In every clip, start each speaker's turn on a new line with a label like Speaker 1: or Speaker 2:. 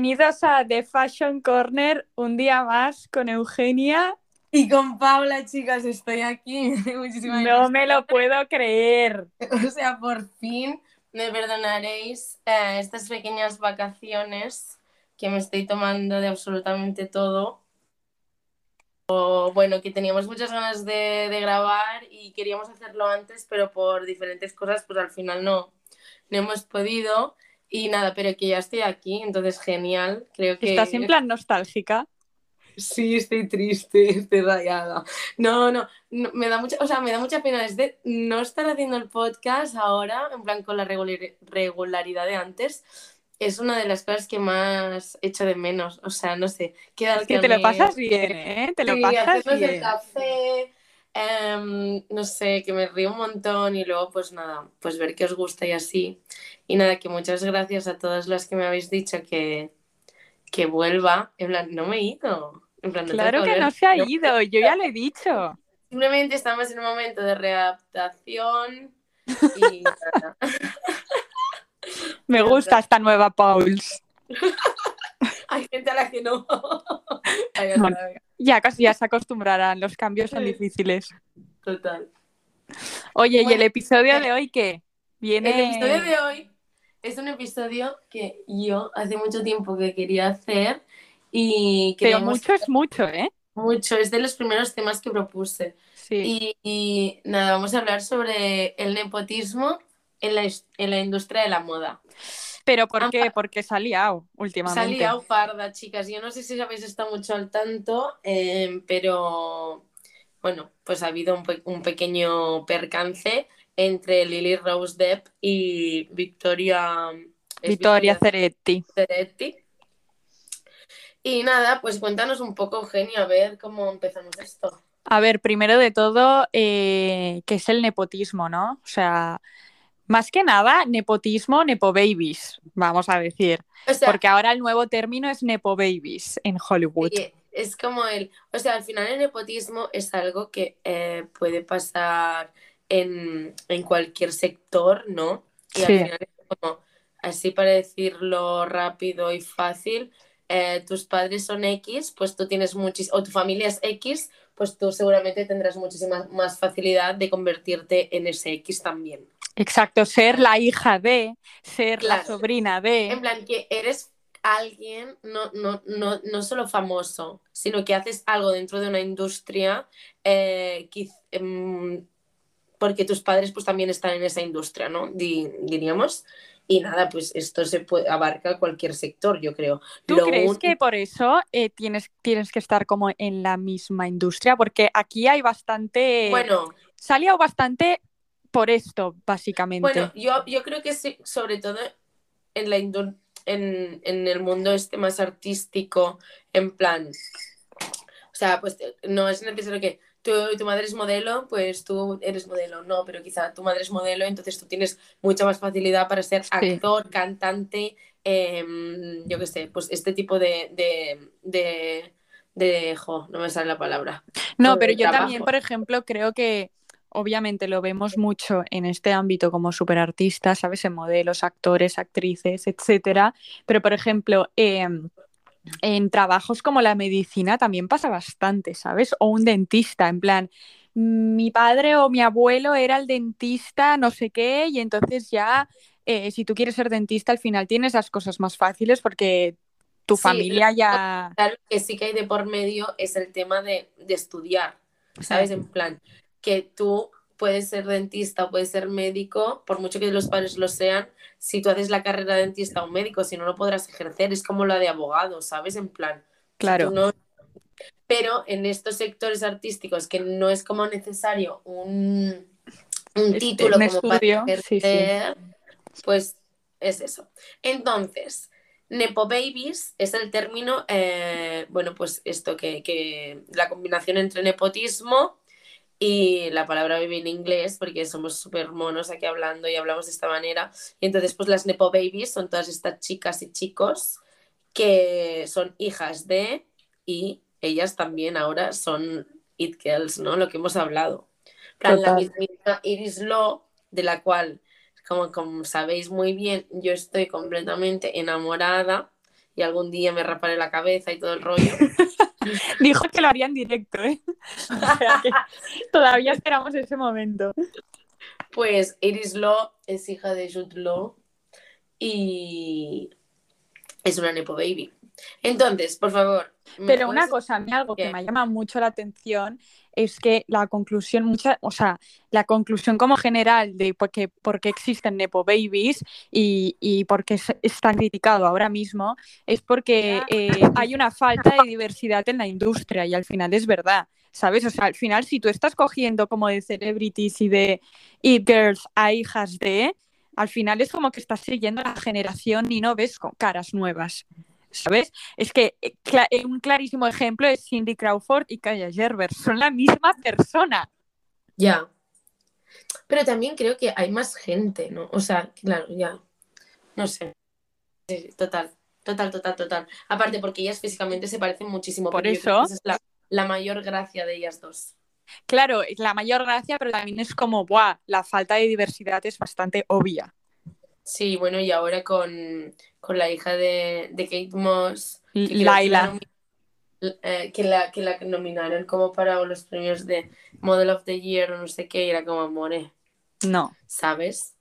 Speaker 1: Bienvenidos a The Fashion Corner, un día más con Eugenia.
Speaker 2: Y con Paula, chicas, estoy aquí.
Speaker 1: Muchísimas no me lo puedo creer.
Speaker 2: O sea, por fin me perdonaréis eh, estas pequeñas vacaciones que me estoy tomando de absolutamente todo. O, bueno, que teníamos muchas ganas de, de, grabar y queríamos hacerlo antes, pero por diferentes cosas, pues al final no, no hemos podido. Y nada, pero que ya estoy aquí, entonces genial. Creo que.
Speaker 1: ¿Estás en plan nostálgica?
Speaker 2: Sí, estoy triste, estoy rayada. No, no, me da mucha, o sea, me da mucha pena desde no estar haciendo el podcast ahora, en plan con la regularidad de antes. Es una de las cosas que más echo de menos. O sea, no sé.
Speaker 1: Es que te lo pasas bien, ¿eh? Te lo pasas bien.
Speaker 2: el café, Em, no sé, que me río un montón y luego pues nada, pues ver que os gusta y así. Y nada, que muchas gracias a todas las que me habéis dicho que, que vuelva. En plan, no me he ido. En plan,
Speaker 1: claro que, no se ha ido, yo ya lo he dicho.
Speaker 2: Simplemente estamos en un momento de readaptación y nada.
Speaker 1: Me gusta esta nueva Pauls.
Speaker 2: Hay gente a la que no.
Speaker 1: ya casi ya se acostumbrarán, los cambios son difíciles.
Speaker 2: Total.
Speaker 1: Oye, ¿y el episodio de hoy qué? Viene...
Speaker 2: El episodio de hoy es un episodio que yo hace mucho tiempo que quería hacer y
Speaker 1: Pero mucho es mucho, ¿eh?
Speaker 2: Mucho, es de los primeros temas que propuse.
Speaker 1: Sí.
Speaker 2: Y, nada, vamos a hablar sobre el nepotismo en la, en la industria de la moda.
Speaker 1: ¿Pero por qué? Porque se ha liado últimamente.
Speaker 2: Se ha liado parda, chicas. Yo no sé si habéis estado mucho al tanto, em, pero bueno, pues ha habido un, un, pequeño percance entre Lily Rose Depp y Victoria...
Speaker 1: Victoria Ceretti.
Speaker 2: Ceretti. Y nada, pues cuéntanos un poco, Eugenia, a ver cómo empezamos esto.
Speaker 1: A ver, primero de todo, eh, ¿qué es el nepotismo, no? O sea, más que nada, nepotismo, nepo babies, vamos a decir. porque ahora el nuevo término es nepo babies en Hollywood.
Speaker 2: es como el, o sea, al final el nepotismo es algo que eh, puede pasar en, cualquier sector, ¿no? Y al final es como, así para decirlo rápido y fácil, eh, tus padres son X, pues tú tienes muchísimo, o tu familia es X, pues tú seguramente tendrás muchísima más facilidad de convertirte en ese X también.
Speaker 1: Exacto, ser la hija de, ser la sobrina de.
Speaker 2: En plan, que eres alguien no, no, no, no solo famoso, sino que haces algo dentro de una industria eh, em, porque tus padres pues también están en esa industria, ¿no? diríamos. Y nada, pues esto se puede, abarca cualquier sector, yo creo.
Speaker 1: ¿Tú crees que por eso eh, tienes, tienes que estar como en la misma industria? Porque aquí hay bastante...
Speaker 2: Bueno.
Speaker 1: Salió bastante por esto, básicamente.
Speaker 2: Bueno, yo, yo creo que sí, sobre todo en, la en, en el mundo este más artístico, en plan, o sea, pues no es necesario que tu, tu madre es modelo, pues tú eres modelo, no, pero quizá tu madre es modelo, entonces tú tienes mucha más facilidad para ser actor, cantante, em, yo qué sé, pues este tipo de, de, de, de, jo, no me sale la palabra.
Speaker 1: No, pero yo también, por ejemplo, creo que obviamente lo vemos mucho en este ámbito como superartistas, ¿sabes? En modelos, actores, actrices, etcétera. Pero, por ejemplo, em, en trabajos como la medicina también pasa bastante, ¿sabes? O un dentista, en plan, mi padre o mi abuelo era el dentista, no sé qué, y entonces ya, eh, si tú quieres ser dentista, al final tienes las cosas más fáciles porque tu familia ya...
Speaker 2: Claro que sí que hay de por medio es el tema de, de estudiar, ¿sabes? En plan, que tú puedes ser dentista o puedes ser médico, por mucho que los padres lo sean, si tú haces la carrera de dentista o médico, si no lo podrás ejercer, es como la de abogado, ¿sabes? En plan.
Speaker 1: Claro.
Speaker 2: Pero en estos sectores artísticos que no es como necesario un, un título como para ejercer, pues es eso. Entonces, Nepo Babies es el término, eh, bueno, pues esto que, que la combinación entre nepotismo y la palabra vive en inglés porque somos súper monos aquí hablando y hablamos de esta manera. Y entonces, pues las Nepo Babies son todas estas chicas y chicos que son hijas de y ellas también ahora son It Girls, ¿no? Lo que hemos hablado. la misma Iris Law, de la cual, como, como sabéis muy bien, yo estoy completamente enamorada y algún día me raparé la cabeza y todo el rollo.
Speaker 1: Dijo que lo haría en directo, ¿eh? O sea que todavía esperamos ese momento.
Speaker 2: Pues Iris Law es hija de Jude Law y es una Nepo Baby. Entonces, por favor.
Speaker 1: Pero una cosa, a mí algo que me llama mucho la atención es que la conclusión, mucha, o sea, la conclusión como general de por qué, por qué existen Nepo Babies y, y por qué están criticados ahora mismo es porque eh, hay una falta de diversidad en la industria y al final es verdad. ¿Sabes? O sea, al final, si tú estás cogiendo como de celebrities y de It Girls a hijas de, al final es como que estás siguiendo la generación y no ves caras nuevas. ¿Sabes? Es que eh, eh, un clarísimo ejemplo es Cindy Crawford y Kaya Gerber, son la misma persona.
Speaker 2: Ya. Pero también creo que hay más gente, ¿no? O sea, claro, ya. No sé. total, total, total, total. Aparte, porque ellas físicamente se parecen muchísimo.
Speaker 1: Por eso.
Speaker 2: es la, la, mayor gracia de ellas dos.
Speaker 1: Claro, es la mayor gracia, pero también es como, ¡buah! La falta de diversidad es bastante obvia.
Speaker 2: Sí, bueno, y ahora con, la hija de, Kate Moss.
Speaker 1: Laila.
Speaker 2: Eh, que, la, que la nominaron como para los premios de Model of the Year o no sé qué, y era como more.
Speaker 1: No.
Speaker 2: ¿Sabes?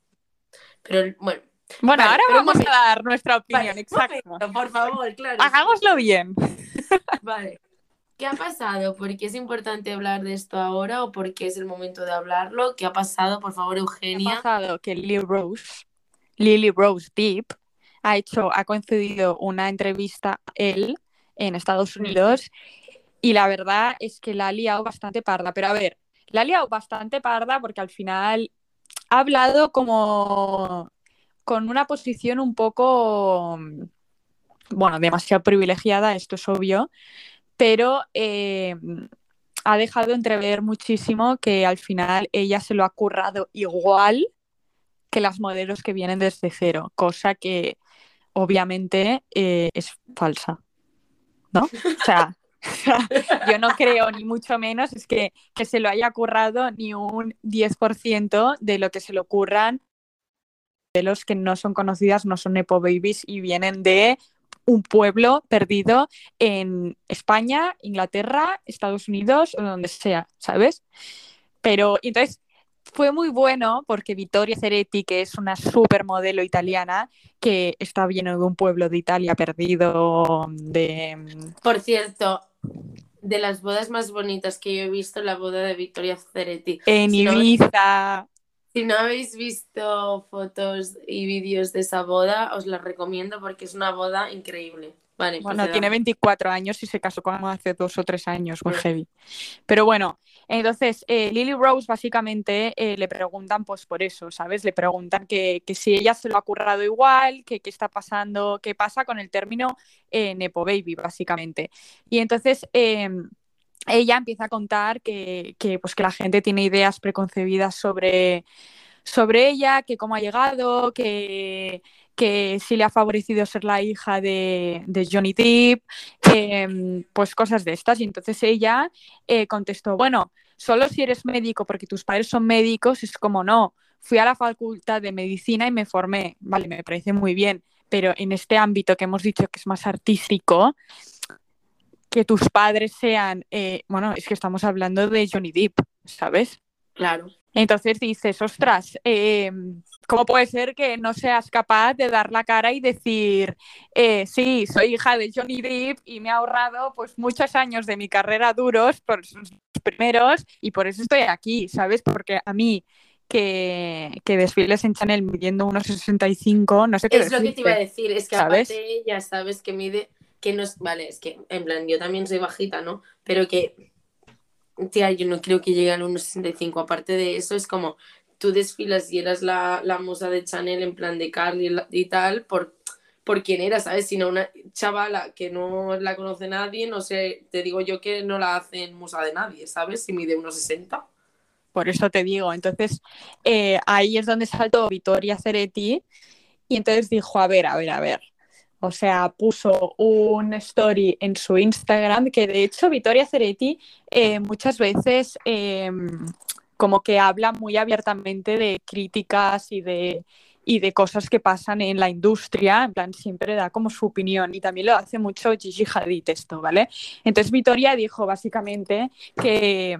Speaker 2: Pero bueno.
Speaker 1: Bueno, ahora vamos a dar nuestra opinión, exacto.
Speaker 2: por favor, claro.
Speaker 1: Hagámoslo bien.
Speaker 2: Vale. ¿Qué ha pasado? ¿Por qué es importante hablar de esto ahora o por qué es el momento de hablarlo? ¿Qué ha pasado? Por favor, Eugenia.
Speaker 1: Ha pasado que Rose Lily Rose Deep ha hecho, ha concedido una entrevista a él en Estados Unidos y la verdad es que la ha liado bastante parda. Pero a ver, la ha liado bastante parda porque al final ha hablado como con una posición un poco, bueno, demasiado privilegiada, esto es obvio, pero eh, ha dejado entrever muchísimo que al final ella se lo ha currado igual las modelos que vienen desde cero, cosa que obviamente eh, es falsa, ¿no? O sea, yo no creo ni mucho menos es que, que se lo haya currado ni un 10% de lo que se le ocurran modelos que no son conocidas, no son Nepo Babies y vienen de un pueblo perdido en España, Inglaterra, Estados Unidos o donde sea, ¿sabes? Pero entonces fue muy bueno porque Vittoria Ceretti, que es una supermodelo italiana, que está viendo de un pueblo de Italia perdido de...
Speaker 2: Por cierto, de las bodas más bonitas que yo he visto, la boda de Vittoria Ceretti.
Speaker 1: En Ibiza.
Speaker 2: si no habéis visto fotos y vídeos de esa boda, os la recomiendo porque es una boda increíble. Vale,
Speaker 1: bueno, tiene 24 años y se casó con hace dos o tres años, muy heavy. Pero bueno, entonces eh, Lily Rose básicamente eh, le preguntan pues por eso, ¿sabes? Le preguntan que, si ella se lo ha currado igual, que qué está pasando, qué pasa con el término eh, Nepo Baby, básicamente. Y entonces em, ella empieza a contar que, que, pues, que la gente tiene ideas preconcebidas sobre sobre ella, que cómo ha llegado, que, que sí le ha favorecido ser la hija de, Johnny Depp, em, pues cosas de estas. Y entonces ella eh, contestó, bueno, solo si eres médico porque tus padres son médicos, es como no, fui a la facultad de medicina y me formé, vale, me parece muy bien, pero en este ámbito que hemos dicho que es más artístico, que tus padres sean, eh, bueno, es que estamos hablando de Johnny Depp, ¿sabes?
Speaker 2: Claro.
Speaker 1: Entonces dices, ostras, em, ¿cómo puede ser que no seas capaz de dar la cara y decir, eh, sí, soy hija de Johnny Depp y me ha ahorrado pues muchos años de mi carrera duros por sus primeros y por eso estoy aquí, ¿sabes? Porque a mí que, que desfiles en Chanel midiendo unos 65, no sé qué
Speaker 2: Es lo que te iba a decir, es que aparte ya sabes que mide, que no es, vale, es que en plan, yo también soy bajita, ¿no? Pero que tía, yo no creo que llegue a los 65. Aparte de eso, es como tú desfilas y eras la, la musa de Chanel en plan de Carly y tal, por, por era, ¿sabes? Sino una chavala que no la conoce nadie, no sé, te digo yo que no la hacen musa de nadie, ¿sabes? Si mide unos 60.
Speaker 1: Por eso te digo, entonces eh, ahí es donde saltó Vittoria Ceretti y entonces dijo, a ver, a ver, a ver, o sea, puso un story en su Instagram que de hecho Vittoria Ceretti eh, muchas veces em, como que habla muy abiertamente de críticas y de, y de cosas que pasan en la industria, en plan, siempre da como su opinión y también lo hace mucho Gigi Hadid esto, ¿vale? Entonces Victoria dijo básicamente que,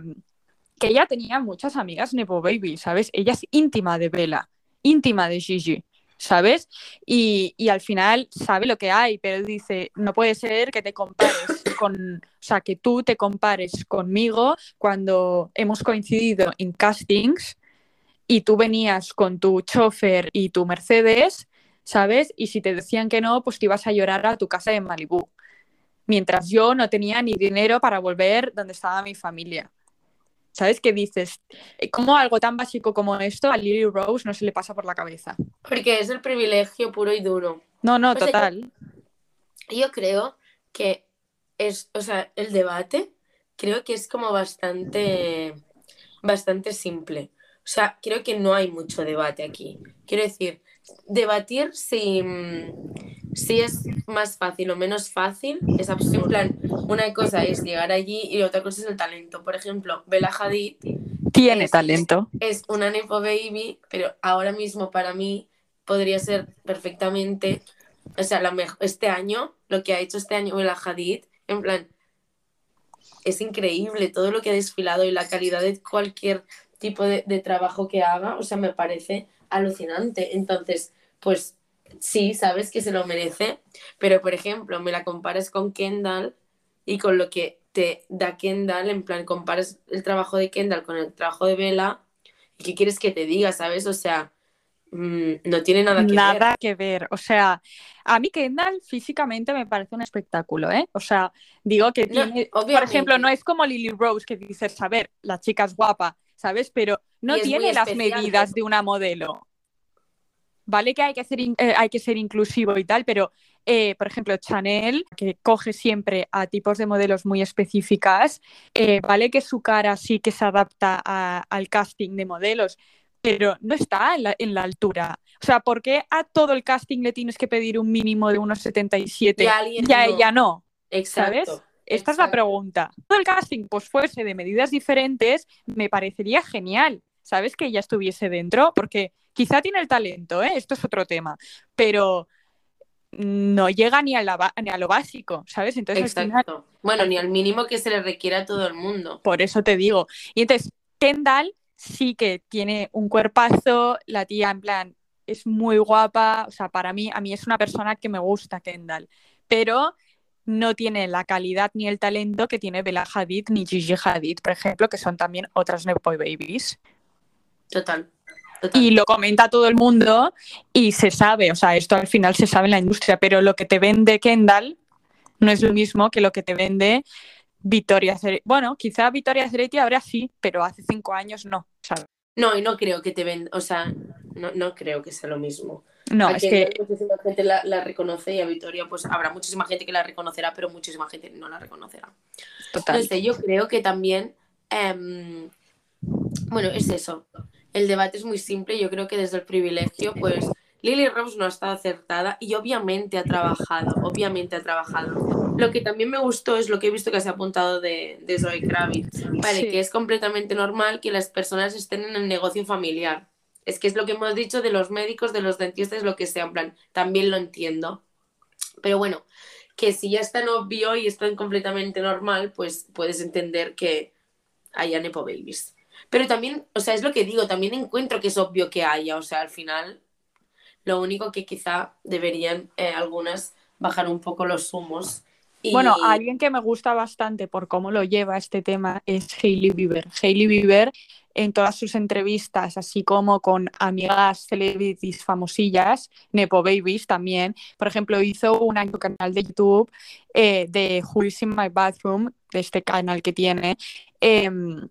Speaker 1: que ella tenía muchas amigas Nepo Baby, ¿sabes? Ella es íntima de Bella, íntima de Gigi. ¿Sabes? Y, y, al final sabe lo que hay, pero dice, no puede ser que te compares con, o sea, que tú te compares conmigo cuando hemos coincidido en castings y tú venías con tu chofer y tu Mercedes, ¿sabes? Y si te decían que no, pues te ibas a llorar a tu casa en Malibú. Mientras yo no tenía ni dinero para volver donde estaba mi familia. ¿Sabes qué dices? Eh, ¿Cómo algo tan básico como esto a Lily Rose no se le pasa por la cabeza?
Speaker 2: Porque es el privilegio puro y duro.
Speaker 1: No, no, total.
Speaker 2: Yo, creo que es, o sea, el debate creo que es como bastante, bastante simple. O sea, creo que no hay mucho debate aquí. Quiero decir, debatir si, si es más fácil o menos fácil es absurdo. En plan, una cosa es llegar allí y otra cosa es el talento. Por ejemplo, Bella Hadid
Speaker 1: tiene talento.
Speaker 2: Es una Nepo Baby, pero ahora mismo para mí podría ser perfectamente, o sea, la mejor, este año, lo que ha hecho este año Bella Hadid, en plan, es increíble todo lo que ha desfilado y la calidad de cualquier tipo de, de trabajo que haga, o sea, me parece alucinante. Entonces, pues sí, sabes que se lo merece, pero por ejemplo, me la comparas con Kendall y con lo que te da Kendall, en plan, comparas el trabajo de Kendall con el trabajo de Bella, ¿y qué quieres que te diga, sabes? O sea, mm, no tiene nada que ver.
Speaker 1: Nada que ver, o sea, a mí Kendall físicamente me parece un espectáculo, ¿eh? O sea, digo que tiene, por ejemplo, no es como Lily Rose que dices, a ver, la chica es guapa, ¿sabes? Pero no tiene las medidas de una modelo. Vale que hay que, hacer, eh, hay que ser inclusivo y tal, pero eh, por ejemplo, Chanel, que coge siempre a tipos de modelos muy específicas, eh, vale que su cara sí que se adapta al casting de modelos, pero no está en la, altura. O sea, ¿por qué a todo el casting le tienes que pedir un mínimo de unos 77 y a ella no? ¿Sabes? Esta es la pregunta. Todo el casting pues fuese de medidas diferentes, me parecería genial, ¿sabes? Que ella estuviese dentro, porque quizá tiene el talento, ¿eh? Esto es otro tema, pero no llega ni a, ni a lo básico, ¿sabes?
Speaker 2: Entonces, Exacto. Bueno, ni al mínimo que se le requiere a todo el mundo.
Speaker 1: Por eso te digo. Y entonces, Kendall sí que tiene un cuerpazo, la tía en plan es muy guapa, o sea, para mí, a mí es una persona que me gusta Kendall, pero no tiene la calidad ni el talento que tiene Bella Hadid ni Gigi Hadid, por ejemplo, que son también otras Nepo Babies.
Speaker 2: Total.
Speaker 1: Y lo comenta todo el mundo y se sabe, o sea, esto al final se sabe en la industria, pero lo que te vende Kendall no es lo mismo que lo que te vende Victoria Ceretti. Bueno, quizá Victoria Ceretti ahora sí, pero hace cinco años no, ¿sabes?
Speaker 2: No, y no creo que te venda, o sea, no, no creo que sea lo mismo.
Speaker 1: No, es que...
Speaker 2: Muchísima gente la, la, reconoce y a Victoria pues habrá muchísima gente que la reconocerá, pero muchísima gente no la reconocerá. Total. Entonces yo creo que también, em, bueno, es eso el debate es muy simple. Yo creo que desde el privilegio, pues Lily Rose no ha estado acertada y obviamente ha trabajado, obviamente ha trabajado. Lo que también me gustó es lo que he visto que se ha apuntado de, de Zoe Kravitz, vale, que es completamente normal que las personas estén en el negocio familiar. Es que es lo que hemos dicho de los médicos, de los dentistas, lo que sea, en plan, también lo entiendo. Pero bueno, que si ya es tan obvio y es tan completamente normal, pues puedes entender que haya Nepo Babies. Pero también, o sea, es lo que digo, también encuentro que es obvio que haya, o sea, al final, lo único que quizá deberían eh, algunas bajar un poco los humos.
Speaker 1: Bueno, alguien que me gusta bastante por cómo lo lleva este tema es Hailey Bieber. Hailey Bieber en todas sus entrevistas, así como con amigas celebrities famosillas, Nepo Babies también. Por ejemplo, hizo un canal de YouTube eh, de Who is in My Bathroom, de este canal que tiene, em,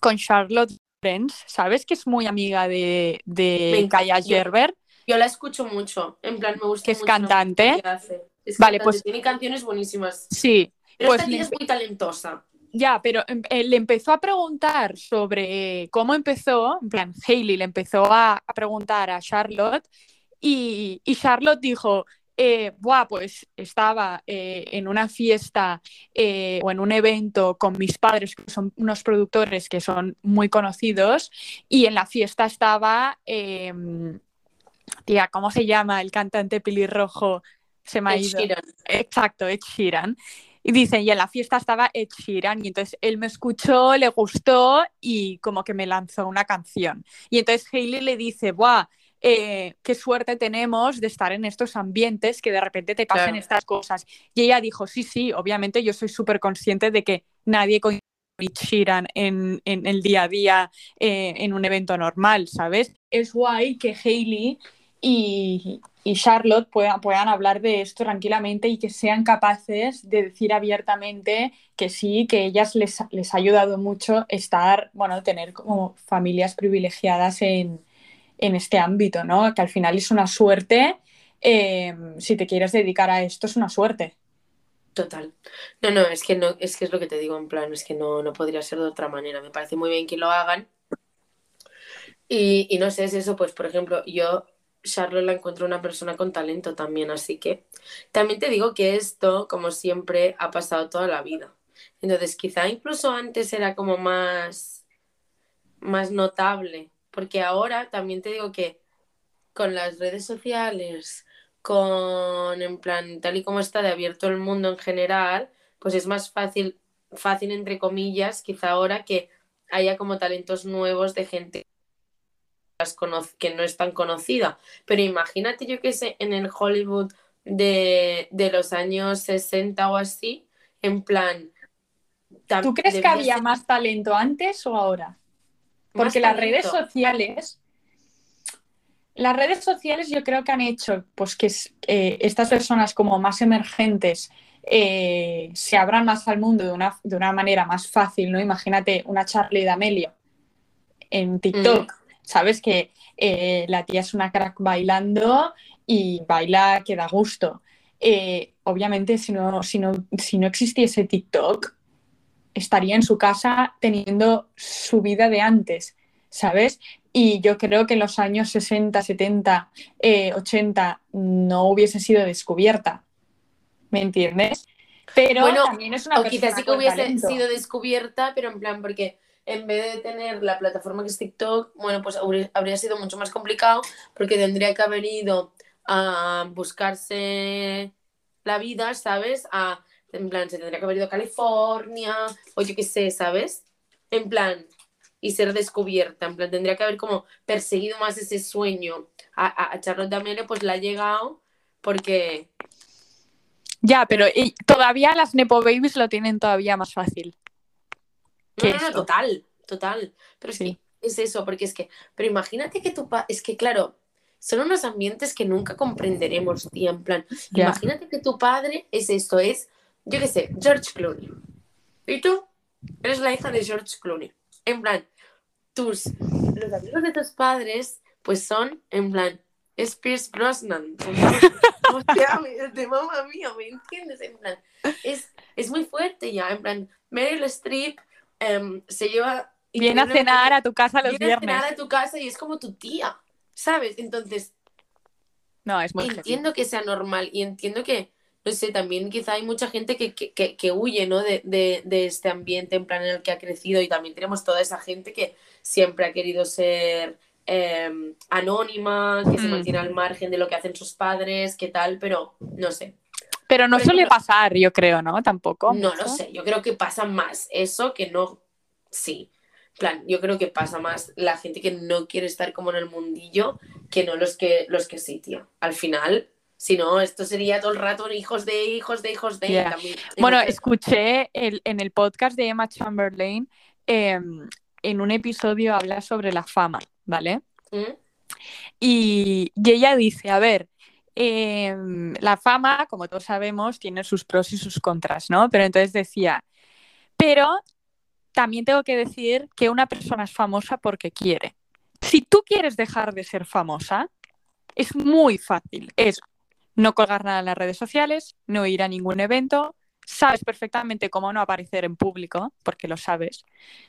Speaker 1: con Charlotte Friends, ¿sabes? Que es muy amiga de, de Kaya Gerber.
Speaker 2: Yo la escucho mucho, en plan me gusta
Speaker 1: Que es cantante.
Speaker 2: vale, pues tiene canciones buenísimas.
Speaker 1: Sí.
Speaker 2: Pero pues esta es muy talentosa.
Speaker 1: Ya, pero em, eh, le empezó a preguntar sobre cómo empezó, en plan, Hailey le empezó a, preguntar a Charlotte y, y Charlotte dijo, eh, pues estaba eh, en una fiesta eh, o en un evento con mis padres, que son unos productores que son muy conocidos, y en la fiesta estaba em, tía, ¿cómo se llama el cantante pelirrojo? Se me ha ido. Exacto, Ed Sheeran. Y dicen, y en la fiesta estaba Ed Sheeran, y entonces él me escuchó, le gustó y como que me lanzó una canción. Y entonces Hailey le dice, ¡buah! Eh, qué suerte tenemos de estar en estos ambientes que de repente te pasen estas cosas. Y ella dijo, sí, sí, obviamente yo soy súper consciente de que nadie con Sheeran en, en, el día a día eh, en un evento normal, ¿sabes? Es guay que Hailey y, y Charlotte puedan, puedan, hablar de esto tranquilamente y que sean capaces de decir abiertamente que sí, que ellas les, les ha ayudado mucho estar, bueno, tener como familias privilegiadas en, en este ámbito, ¿no? Que al final es una suerte, eh, si te quieres dedicar a esto es una suerte.
Speaker 2: Total. No, no, es que no, es que es lo que te digo, en plan, es que no, no podría ser de otra manera. Me parece muy bien que lo hagan. Y, y no sé, es eso, pues por ejemplo, yo Charlotte la encuentro una persona con talento también, así que también te digo que esto, como siempre, ha pasado toda la vida. Entonces, quizá incluso antes era como más, más notable, porque ahora también te digo que con las redes sociales, con, en plan, tal y como está de abierto el mundo en general, pues es más fácil, fácil entre comillas, quizá ahora que haya como talentos nuevos de gente que no es tan conocida. Pero imagínate, yo que sé, en el Hollywood de, los años 60 o así, en plan...
Speaker 1: ¿Tú crees que había más talento antes o ahora? Porque las redes sociales, las redes sociales yo creo que han hecho pues que eh, estas personas como más emergentes eh, se abran más al mundo de una, de una, manera más fácil, ¿no? Imagínate una Charlie D'Amelio en TikTok, sabes que eh, la tía es una crack bailando y baila que da gusto. obviamente si no, si, no, si no existiese TikTok, estaría en su casa teniendo su vida de antes, ¿sabes? Y yo creo que en los años 60, 70, 80 no hubiese sido descubierta. ¿Me entiendes?
Speaker 2: Pero también es una o quizás sí que hubiese sido descubierta, pero en plan, porque en vez de tener la plataforma que es TikTok, bueno, pues habría sido mucho más complicado, porque tendría que haber ido a buscarse la vida, ¿sabes? A en plan, se tendría que haber ido a California, o yo qué sé, ¿sabes? En plan, y ser descubierta. En plan, tendría que haber como perseguido más ese sueño. A, a Charlotte D'Amelio, pues la ha llegado porque.
Speaker 1: Ya, pero todavía las Nepo Babies lo tienen todavía más fácil.
Speaker 2: No, no, total, total. Pero sí. es eso, porque es que. Pero imagínate que tu pa. Es que, claro, son unos ambientes que nunca comprenderemos, tía. En plan, imagínate que tu padre es esto, es yo qué sé, George Clooney. ¿Y tú? Eres la hija de George Clooney. En plan, tus, los amigos de tus padres, pues son, en plan, es Pierce Brosnan. Hostia, de mamá mía, ¿me entiendes? En plan, es, es muy fuerte ya, en plan, Meryl Streep em, se lleva...
Speaker 1: Viene a cenar a tu casa los viernes.
Speaker 2: Viene a cenar a tu casa y es como tu tía, ¿sabes? Entonces...
Speaker 1: No, es muy
Speaker 2: Entiendo que sea normal y entiendo que no sé, también quizá hay mucha gente que, huye, ¿no? De, este ambiente en plan en el que ha crecido y también tenemos toda esa gente que siempre ha querido ser em, anónima, que se mm. mantiene al margen de lo que hacen sus padres, qué tal, pero no sé.
Speaker 1: Pero no suele pasar, yo creo, ¿no? Tampoco.
Speaker 2: No lo sé, yo creo que pasa más eso que no, sí. plan, yo creo que pasa más la gente que no quiere estar como en el mundillo que no los que, los que sí, tío. Al final, si no, esto sería todo el rato hijos de hijos de hijos de.
Speaker 1: Bueno, escuché en el podcast de Emma Chamberlain, em, en un episodio habla sobre la fama, ¿vale? ¿Mm? Y, ella dice, a ver, em, la fama, como todos sabemos, tiene sus pros y sus contras, ¿no? Pero entonces decía, pero también tengo que decir que una persona es famosa porque quiere. Si tú quieres dejar de ser famosa, es muy fácil. Es no colgar nada en las redes sociales, no ir a ningún evento, sabes perfectamente cómo no aparecer en público, porque lo sabes.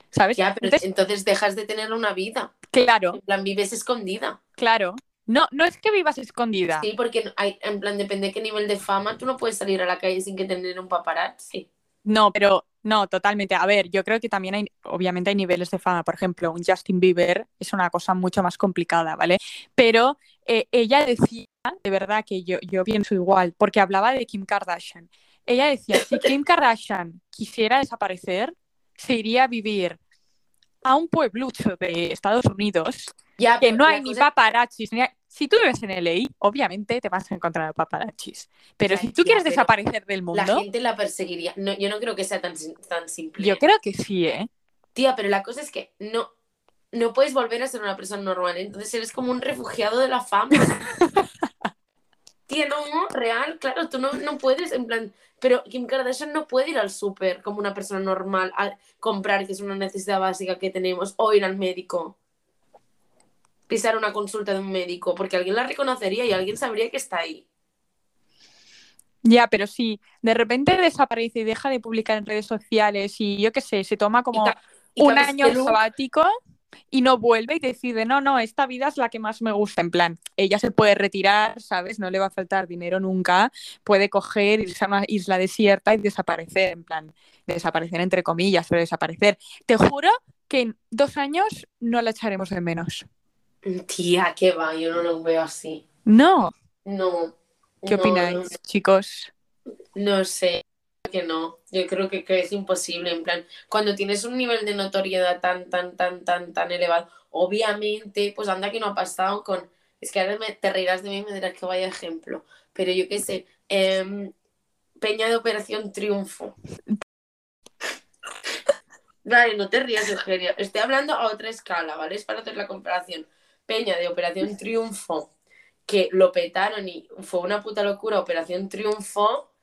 Speaker 1: ¿Sabes?
Speaker 2: Ya, pero entonces, dejas de tener una vida.
Speaker 1: Claro.
Speaker 2: En plan, vives escondida.
Speaker 1: Claro. No, no es que vivas escondida.
Speaker 2: Sí, porque hay, en plan, depende de qué nivel de fama, tú no puedes salir a la calle sin que tener un paparazzi.
Speaker 1: No, pero no, totalmente. A ver, yo creo que también hay, obviamente hay niveles de fama. Por ejemplo, un Justin Bieber es una cosa mucho más complicada, ¿vale? Pero eh, ella decía, de verdad que yo, yo pienso igual, porque hablaba de Kim Kardashian. Ella decía, si Kim Kardashian quisiera desaparecer, se iría a vivir a un pueblucho de Estados Unidos, ya, que no hay ni paparazzis, ni si tú vives en LA, obviamente te vas a encontrar paparazzis. Pero si tú quieres desaparecer del mundo.
Speaker 2: La gente la perseguiría. No, yo no creo que sea tan, tan simple.
Speaker 1: Yo creo que sí, ¿eh?
Speaker 2: Tía, pero la cosa es que no, no puedes volver a ser una persona normal. Entonces eres como un refugiado de la fama. Tía, no, real, claro, tú no, no puedes, en plan. Pero Kim Kardashian no puede ir al súper como una persona normal a comprar, que es una necesidad básica que tenemos, o ir al médico pisar una consulta de un médico, porque alguien la reconocería y alguien sabría que está ahí.
Speaker 1: Ya, pero si de repente desaparece y deja de publicar en redes sociales y yo qué sé, se toma como un año sabático y no vuelve y decide, no, no, esta vida es la que más me gusta, en plan, ella se puede retirar, ¿sabes? No le va a faltar dinero nunca, puede coger, irse a una isla desierta y desaparecer, en plan, desaparecer entre comillas, pero desaparecer. Te juro que en dos años no la echaremos de menos.
Speaker 2: Tía, qué va, yo no lo veo así.
Speaker 1: No.
Speaker 2: No.
Speaker 1: ¿Qué opináis, chicos?
Speaker 2: No sé, que no. Yo creo que, es imposible. En plan, cuando tienes un nivel de notoriedad tan, tan, tan, tan, tan elevado, obviamente, pues anda que no ha pasado con. Es que ahora te reirás de mí y me dirás que vaya ejemplo. Pero yo qué sé. Em, Peña de Operación Triunfo. Vale, no te rías, Eugenia. Estoy hablando a otra escala, ¿vale? Es para hacer la comparación. Peña de Operación Triunfo, que lo petaron y fue una puta locura Operación Triunfo,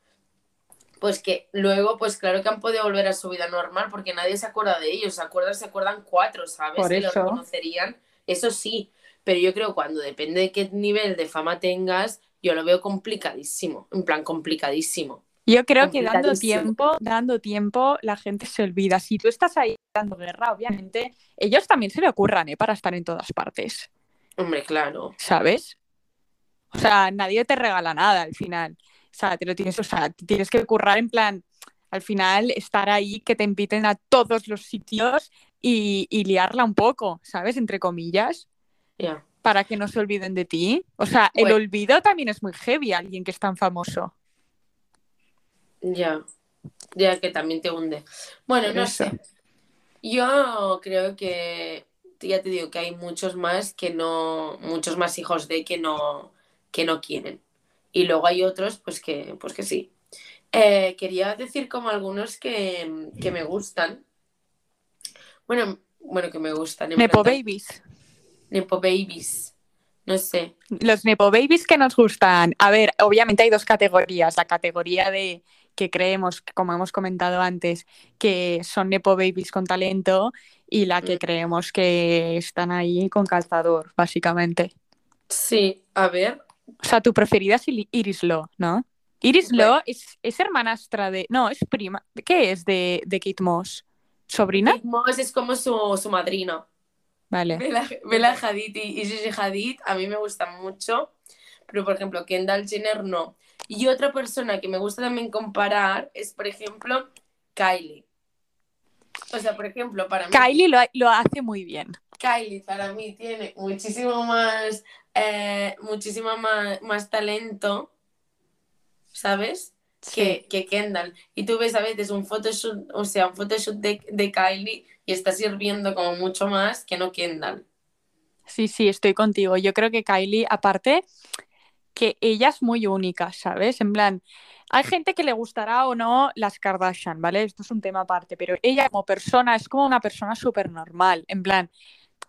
Speaker 2: pues que luego, pues claro que han podido volver a su vida normal porque nadie se acuerda de ellos, se acuerdan, se acuerdan cuatro, ¿sabes?
Speaker 1: Por eso.
Speaker 2: lo conocerían, eso sí, pero yo creo cuando depende de qué nivel de fama tengas, yo lo veo complicadísimo, en plan complicadísimo.
Speaker 1: Yo creo que dando tiempo, dando tiempo, la gente se olvida. Si tú estás ahí dando guerra, obviamente, ellos también se le ocurran, ¿eh? Para estar en todas partes.
Speaker 2: Hombre, claro.
Speaker 1: ¿Sabes? O sea, nadie te regala nada al final. O sea, te lo tienes, o sea, tienes que currar en plan, al final, estar ahí, que te inviten a todos los sitios y, liarla un poco, ¿sabes? Entre comillas.
Speaker 2: Ya.
Speaker 1: Para que no se olviden de ti. O sea, el olvido también es muy heavy, alguien que es tan famoso.
Speaker 2: Ya. Ya que también te hunde. Bueno, no sé. Yo creo que ya te digo que hay muchos más que no, muchos más hijos de que no, que no quieren. Y luego hay otros, pues que, pues que sí. Eh, quería decir como algunos que, que, me gustan. Bueno, bueno, que me gustan.
Speaker 1: Nepo Babies.
Speaker 2: Nepo Babies. No sé.
Speaker 1: Los Nepo Babies que nos gustan. A ver, obviamente hay dos categorías. La categoría de que creemos, como hemos comentado antes, que son Nepo Babies con talento y la que mm. creemos que están ahí con calzador, básicamente.
Speaker 2: Sí, a ver.
Speaker 1: O sea, tu preferida es Iris Law, ¿no? Iris Law es, es, hermanastra de. No, es prima. ¿Qué es de, de Kate Moss? ¿Sobrina?
Speaker 2: Kate Moss es como su, su madrina.
Speaker 1: Vale.
Speaker 2: Bella, Hadid y Gigi Hadid a mí me gustan mucho, pero por ejemplo, Kendall Jenner no. Y otra persona que me gusta también comparar es, por ejemplo, Kylie. O sea, por ejemplo, para mí.
Speaker 1: Kylie lo, hace muy bien.
Speaker 2: Kylie para mí tiene muchísimo más, eh, muchísimo más, talento, ¿sabes? Que, que, Kendall. Y tú ves a veces un photoshoot, o sea, un photoshoot de, de Kylie y está sirviendo como mucho más que no Kendall.
Speaker 1: Sí, sí, estoy contigo. Yo creo que Kylie, aparte, que ella es muy única, ¿sabes? En plan, hay gente que le gustará o no las Kardashian, ¿vale? Esto es un tema aparte, pero ella como persona es como una persona súper normal. En plan,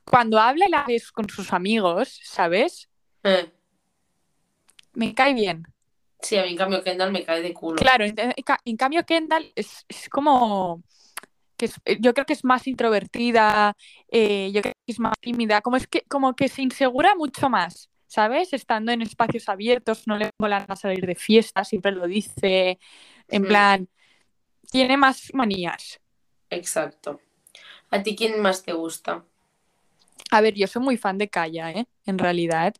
Speaker 1: cuando habla y la ves con sus amigos, ¿sabes?
Speaker 2: Eh.
Speaker 1: Me cae bien.
Speaker 2: Sí, a mí en cambio Kendall me cae de culo.
Speaker 1: Claro, en, cambio Kendall es, como que yo creo que es más introvertida, eh, yo creo que es más tímida, como es que como que se insegura mucho más. ¿Sabes? Estando en espacios abiertos, no le mola a salir de fiesta, siempre lo dice, en plan, tiene más manías.
Speaker 2: Exacto. ¿A ti quién más te gusta?
Speaker 1: A ver, yo soy muy fan de Kaya, ¿eh? En realidad.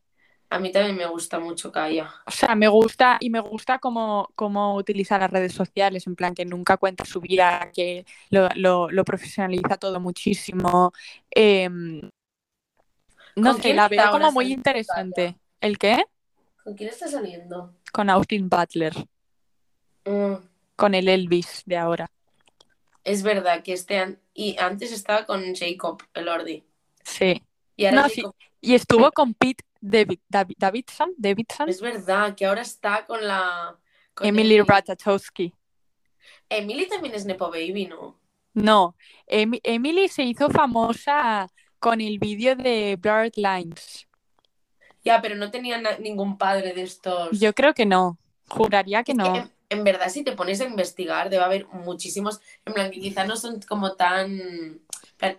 Speaker 2: A mí también me gusta mucho Kaya.
Speaker 1: O sea, me gusta y me gusta cómo, cómo utiliza las redes sociales, en plan que nunca cuenta su vida, que lo, profesionaliza todo muchísimo. Em, no sé, la veo como muy interesante. ¿El qué?
Speaker 2: ¿Con quién está saliendo?
Speaker 1: Con Austin Butler. Mm. Con el Elvis de ahora.
Speaker 2: Es verdad que este y antes estaba con Jacob Elordi.
Speaker 1: Sí. Y, y estuvo con Pete David, Davidson, Davidson.
Speaker 2: Es verdad que ahora está con la.
Speaker 1: Emily Ratajkowski.
Speaker 2: Emily también es Nepo Baby, ¿no?
Speaker 1: No. Emily se hizo famosa con el vídeo de Blurred Lines.
Speaker 2: Ya, pero no tenía ningún padre de estos.
Speaker 1: Yo creo que no. Juraría que no.
Speaker 2: en, verdad, si te pones a investigar, debe haber muchísimos. En plan, que quizá no son como tan.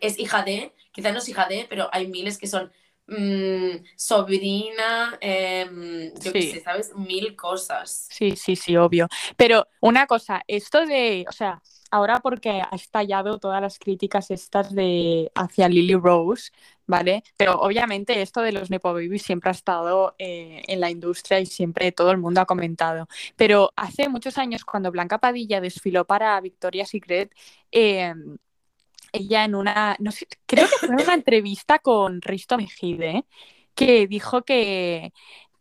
Speaker 2: Es hija de, quizá no es hija de, pero hay miles que son Mm, sobrina, em, yo qué sé, ¿sabes? Mil cosas.
Speaker 1: Sí, sí, sí, obvio. Pero una cosa, esto de, o sea, ahora porque ha estallado todas las críticas estas de hacia Lily Rose, ¿vale? Pero obviamente esto de los Nepo Babies siempre ha estado eh, en la industria y siempre todo el mundo ha comentado. Pero hace muchos años, cuando Blanca Padilla desfiló para Victoria's Secret, eh, ella en una, no sé, creo que fue en una entrevista con Risto Mejide, que dijo que,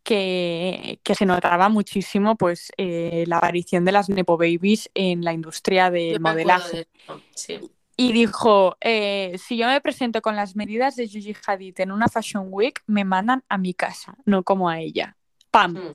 Speaker 1: que, se notaba muchísimo pues eh, la aparición de las Nepo Babies en la industria del modelaje. Y dijo, eh, si yo me presento con las medidas de Gigi Hadid en una Fashion Week, me mandan a mi casa, no como a ella. ¡Pam! Mm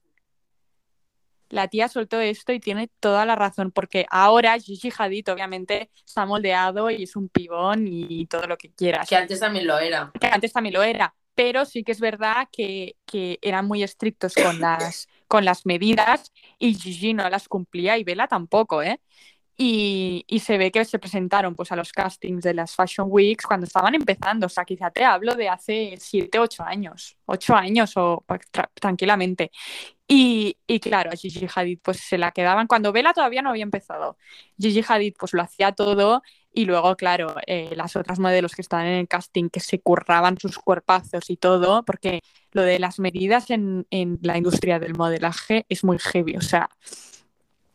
Speaker 1: la tía soltó esto y tiene toda la razón, porque ahora Gigi Hadid obviamente está moldeado y es un pibón y todo lo que quieras.
Speaker 2: Que antes también lo era.
Speaker 1: Que antes también lo era, pero sí que es verdad que, eran muy estrictos con las, con las medidas y Gigi no las cumplía y Vela tampoco, ¿eh? Y, se ve que se presentaron pues a los castings de las Fashion Weeks cuando estaban empezando, o sea, quizá te hablo de hace 7, 8 años, 8 años o pues, tranquilamente. Y, claro, a Gigi Hadid pues se la quedaban cuando Vela todavía no había empezado. Gigi Hadid pues lo hacía todo y luego, claro, eh, las otras modelos que estaban en el casting que se curraban sus cuerpazos y todo, porque lo de las medidas en, en la industria del modelaje es muy heavy, o sea,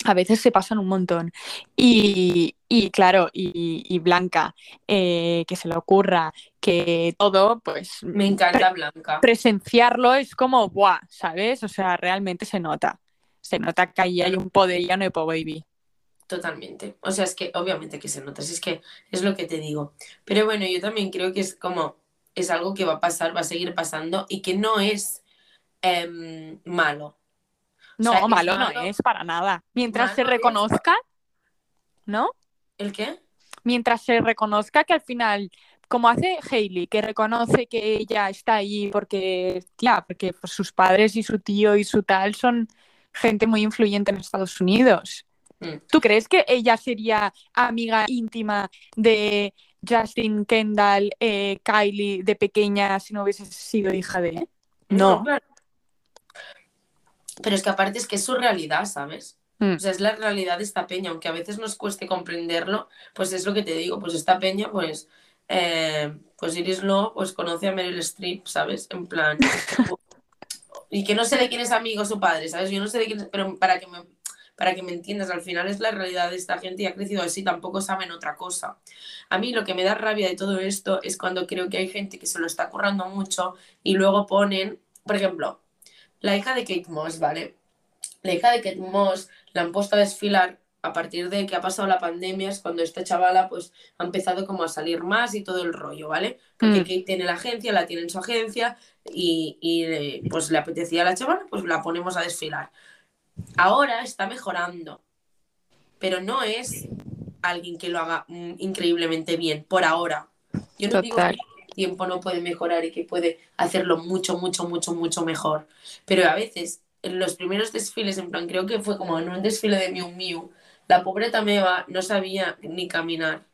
Speaker 1: a veces se pasan un montón. Y, claro, y, Blanca, eh, que se le ocurra, que todo, pues...
Speaker 2: Me encanta Blanca.
Speaker 1: Presenciarlo es como, ¡buah! ¿Sabes? O sea, realmente se nota. Se nota que ahí hay un poder ya no de Baby.
Speaker 2: Totalmente. O sea, es que obviamente que se nota, es que es lo que te digo. Pero bueno, yo también creo que es como, es algo que va a pasar, va a seguir pasando y que no es em, malo.
Speaker 1: No, malo, no es para nada. Mientras se reconozca, ¿no?
Speaker 2: ¿El qué?
Speaker 1: Mientras se reconozca que al final, como hace Hailey, que reconoce que ella está ahí porque, tía, porque sus padres y su tío y su tal son gente muy influyente en Estados Unidos. Mm. ¿Tú crees que ella sería amiga íntima de Justin Kendall, eh, Kylie de pequeña si no hubiese sido hija de él? No. no
Speaker 2: pero es que aparte es que es su realidad, ¿sabes? Mm. O sea, es la realidad de esta peña, aunque a veces nos cueste comprenderlo, pues es lo que te digo, pues esta peña, pues, eh, pues Iris Lo, pues conoce a Meryl Streep, ¿sabes? En plan, y que no sé de quién es amigo su padre, ¿sabes? Yo no sé de quién es, pero para que me, para que me entiendas, al final es la realidad de esta gente y ha crecido así, tampoco saben otra cosa. A mí lo que me da rabia de todo esto es cuando creo que hay gente que se lo está currando mucho y luego ponen, por ejemplo, la hija de Kate Moss, ¿vale? La hija de Kate Moss la han puesto a desfilar a partir de que ha pasado la pandemia, es cuando esta chavala pues ha empezado como a salir más y todo el rollo, ¿vale? Porque mm. Kate tiene la agencia, la tiene en su agencia y, y pues le apetecía a la chavala, pues la ponemos a desfilar. Ahora está mejorando, pero no es alguien que lo haga mm, increíblemente bien, por ahora. Yo no digo tiempo no puede mejorar y que puede hacerlo mucho, mucho, mucho, mucho mejor. Pero a veces, en los primeros desfiles, en plan, creo que fue como en un desfile de Miu Miu, la pobre Tameva no sabía ni caminar.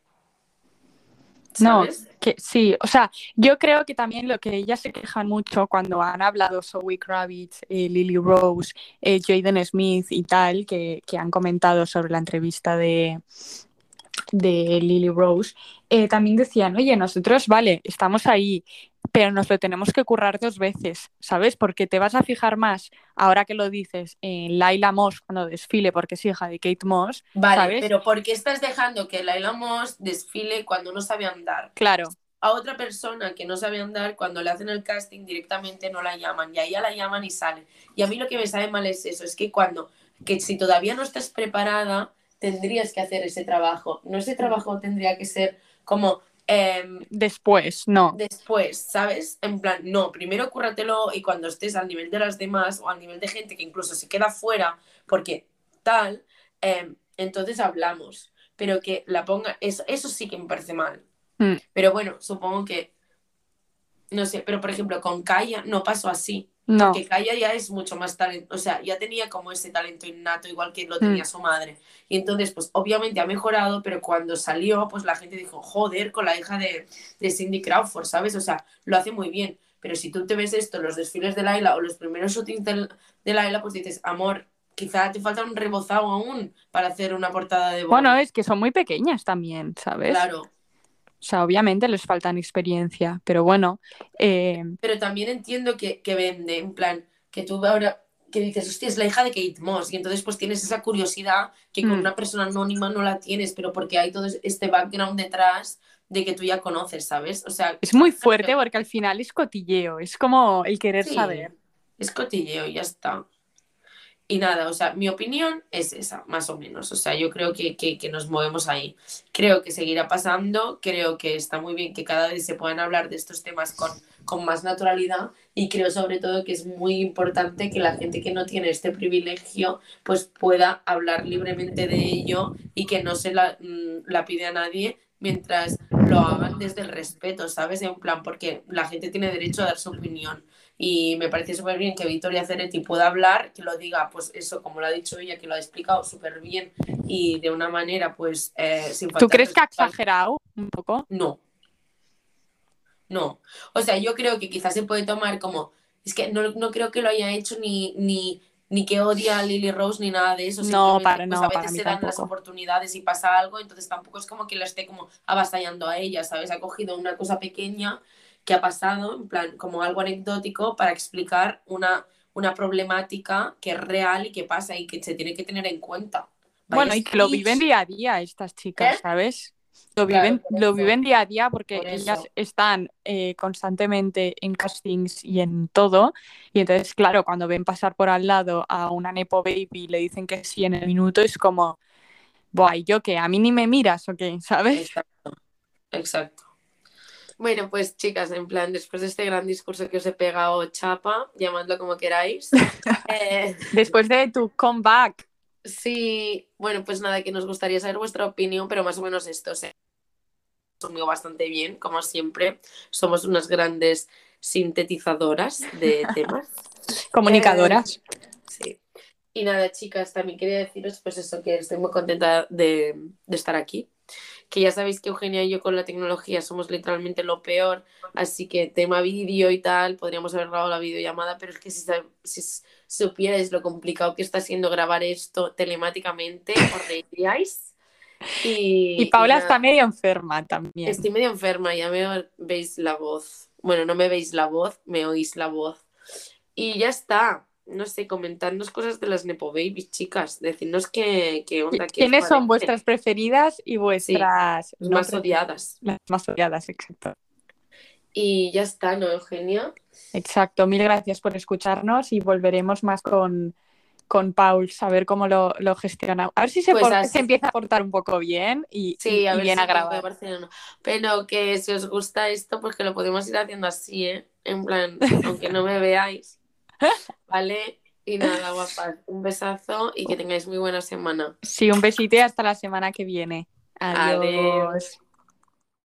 Speaker 1: ¿Sabes? No, que sí, o sea, yo creo que también lo que ellas se quejan mucho cuando han hablado Zoe Kravitz, eh, Lily Rose, eh, Jaden Smith y tal, que, que, han comentado sobre la entrevista de, de Lily Rose, eh, también decían, oye, nosotros, vale, estamos ahí, pero nos lo tenemos que currar dos veces, ¿sabes? Porque te vas a fijar más, ahora que lo dices, en Laila Moss cuando desfile, porque es hija de Kate Moss.
Speaker 2: Vale, pero ¿por qué estás dejando que Laila Moss desfile cuando no sabe andar?
Speaker 1: Claro.
Speaker 2: A otra persona que no sabe andar, cuando le hacen el casting directamente no la llaman y a ella la llaman y sale. Y a mí lo que me sabe mal es eso, es que cuando, que si todavía no estás preparada, tendrías que hacer ese trabajo. No ese trabajo tendría que ser como Em,
Speaker 1: después, no.
Speaker 2: Después, ¿sabes? En plan, no, primero cúrratelo y cuando estés al nivel de las demás o al nivel de gente que incluso se queda fuera, porque tal, em, entonces hablamos. Pero que la ponga, eso, eso sí que me parece mal. Mm. Pero bueno, supongo que, no sé, pero por ejemplo, con Kaya no pasó así. No. Porque Kaya ya es mucho más talento, o sea, ya tenía como ese talento innato, igual que lo tenía mm. su madre. Y entonces, pues obviamente ha mejorado, pero cuando salió, pues la gente dijo, joder, con la hija de, de Cindy Crawford, ¿sabes? O sea, lo hace muy bien. Pero si tú te ves esto, los desfiles de Laila o los primeros shootings de, de Laila, pues dices, amor, quizá te falta un rebozado aún para hacer una portada de
Speaker 1: Bueno, es que son muy pequeñas también, ¿sabes? Claro. O sea, obviamente les faltan experiencia, pero bueno. Eh,
Speaker 2: pero también entiendo que, vende, en plan, que tú ahora que dices, hostia, es la hija de Kate Moss, y entonces pues tienes esa curiosidad que con mm. una persona anónima no la tienes, pero porque hay todo este background detrás de que tú ya conoces, ¿sabes? O sea,
Speaker 1: es muy fuerte porque al final es cotilleo, es como el querer saber.
Speaker 2: Es cotilleo, ya está. Y nada, o sea, mi opinión es esa, más o menos. O sea, yo creo que, nos movemos ahí. Creo que seguirá pasando, creo que está muy bien que cada vez se puedan hablar de estos temas con, con más naturalidad y creo sobre todo que es muy importante que la gente que no tiene este privilegio pues pueda hablar libremente de ello y que no se la, mm, la pide a nadie mientras lo hagan desde el respeto, ¿sabes? En plan, porque la gente tiene derecho a dar su opinión y me parece súper bien que Victoria Ceretti pueda hablar, que lo diga, pues eso, como lo ha dicho ella, que lo ha explicado súper bien y de una manera, pues, eh,
Speaker 1: sin ¿Tú crees que ha exagerado un poco?
Speaker 2: No. No. O sea, yo creo que quizás se puede tomar como, es que no, no creo que lo haya hecho ni, ni, ni que odia a Lily Rose ni nada de eso. No, para, pues, no, a veces se dan las oportunidades y pasa algo, entonces tampoco es como que la esté como avasallando a ella, ¿sabes? Ha cogido una cosa pequeña que ha pasado, en plan, como algo anecdótico para explicar una, una problemática que es real y que pasa y que se tiene que tener en cuenta.
Speaker 1: bueno, y que lo viven día a día estas chicas, ¿Eh? ¿sabes? Lo viven, lo viven día a día porque ellas están eh, constantemente en castings y en todo. Y entonces, claro, cuando ven pasar por al lado a una Nepo Baby y le dicen que sí en el minuto, es como, Buah, ¿yo qué? ¿A mí ni me miras o qué? ¿Sabes?
Speaker 2: Exacto. Exacto. Bueno, pues chicas, en plan, después de este gran discurso que os he pegado chapa, llamadlo como queráis.
Speaker 1: Eh, después de tu comeback.
Speaker 2: Sí, bueno, pues nada, que nos gustaría saber vuestra opinión, pero más o menos esto se conmigo bastante bien, como siempre. Somos unas grandes sintetizadoras de temas.
Speaker 1: Comunicadoras.
Speaker 2: Eh, sí. Y nada, chicas, también quería deciros pues eso, que estoy muy contenta de, de estar aquí que ya sabéis que Eugenia y yo con la tecnología somos literalmente lo peor, así que tema vídeo y tal, podríamos haber grabado la videollamada, pero es que si, si supierais lo complicado que está siendo grabar esto telemáticamente, os reiríais.
Speaker 1: Y, y Paula está medio enferma también.
Speaker 2: Estoy medio enferma, ya me veis la voz. Bueno, no me veis la voz, me oís la voz. Y ya está no sé, comentarnos cosas de las Nepo Babies, chicas. Decirnos qué, qué onda.
Speaker 1: ¿Quiénes son vuestras preferidas y vuestras
Speaker 2: más odiadas?
Speaker 1: Las más odiadas, exacto.
Speaker 2: Y ya está, ¿no, Eugenia?
Speaker 1: Exacto, mil gracias por escucharnos y volveremos más con, con Paul, saber cómo lo, lo gestiona. A ver si se, pues se, empieza a portar un poco bien y, sí, a ver bien a grabar.
Speaker 2: Pero que si os gusta esto, pues que lo podemos ir haciendo así, ¿eh? En plan, aunque no me veáis. ¿Vale? Y nada, guapas, un besazo y que tengáis muy buena semana.
Speaker 1: Sí, un besito y hasta la semana que viene. Adiós.